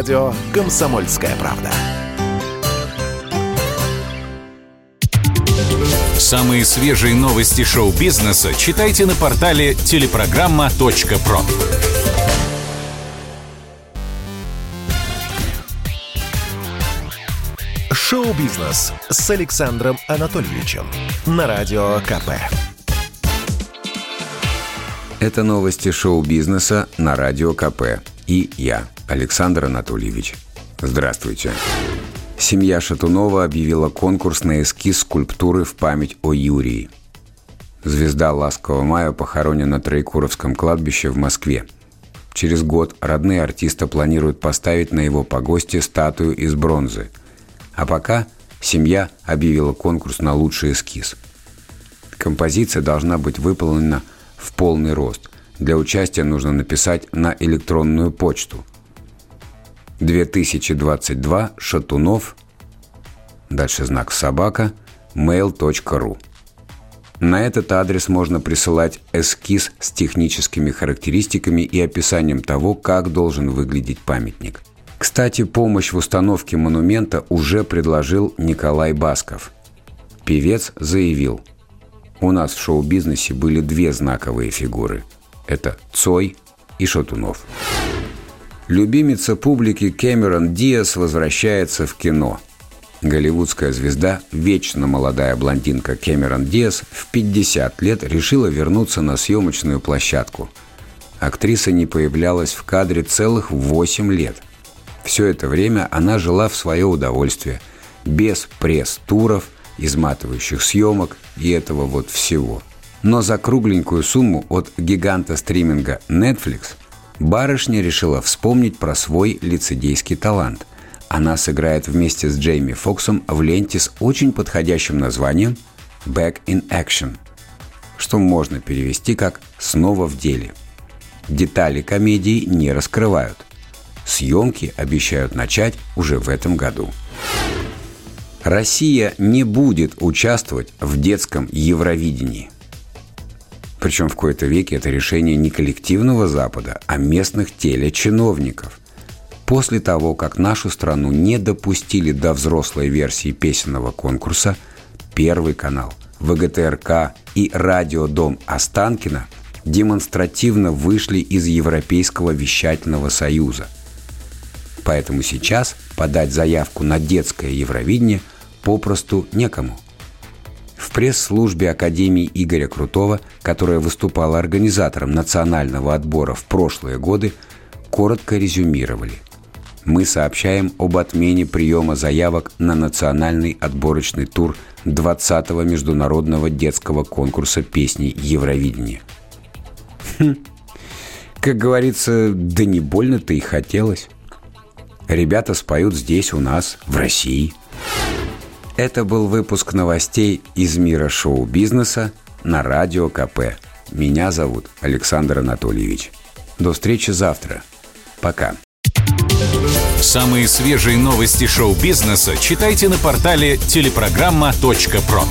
радио «Комсомольская правда». Самые свежие новости шоу-бизнеса читайте на портале телепрограмма.про. Шоу-бизнес с Александром Анатольевичем на Радио КП. Это новости шоу-бизнеса на Радио КП. И я, Александр Анатольевич. Здравствуйте. Семья Шатунова объявила конкурс на эскиз скульптуры в память о Юрии. Звезда «Ласкового мая» похоронена на Троекуровском кладбище в Москве. Через год родные артиста планируют поставить на его погосте статую из бронзы. А пока семья объявила конкурс на лучший эскиз. Композиция должна быть выполнена в полный рост. Для участия нужно написать на электронную почту – 2022 Шатунов, дальше знак собака, mail.ru. На этот адрес можно присылать эскиз с техническими характеристиками и описанием того, как должен выглядеть памятник. Кстати, помощь в установке монумента уже предложил Николай Басков. Певец заявил, «У нас в шоу-бизнесе были две знаковые фигуры. Это Цой и Шатунов». Любимица публики Кэмерон Диас возвращается в кино. Голливудская звезда, вечно молодая блондинка Кэмерон Диас в 50 лет решила вернуться на съемочную площадку. Актриса не появлялась в кадре целых 8 лет. Все это время она жила в свое удовольствие, без пресс-туров, изматывающих съемок и этого вот всего. Но за кругленькую сумму от гиганта стриминга Netflix – барышня решила вспомнить про свой лицедейский талант. Она сыграет вместе с Джейми Фоксом в ленте с очень подходящим названием «Back in Action», что можно перевести как «снова в деле». Детали комедии не раскрывают. Съемки обещают начать уже в этом году. Россия не будет участвовать в детском Евровидении – причем в кои-то веке это решение не коллективного Запада, а местных телечиновников. После того, как нашу страну не допустили до взрослой версии песенного конкурса, Первый канал, ВГТРК и Радиодом Останкина демонстративно вышли из Европейского вещательного союза. Поэтому сейчас подать заявку на детское Евровидение попросту некому – в пресс-службе Академии Игоря Крутого, которая выступала организатором национального отбора в прошлые годы, коротко резюмировали. Мы сообщаем об отмене приема заявок на национальный отборочный тур 20-го международного детского конкурса песни Евровидения. Хм. Как говорится, да не больно-то и хотелось. Ребята споют здесь у нас, в России – это был выпуск новостей из мира шоу-бизнеса на Радио КП. Меня зовут Александр Анатольевич. До встречи завтра. Пока. Самые свежие новости шоу-бизнеса читайте на портале телепрограмма.про.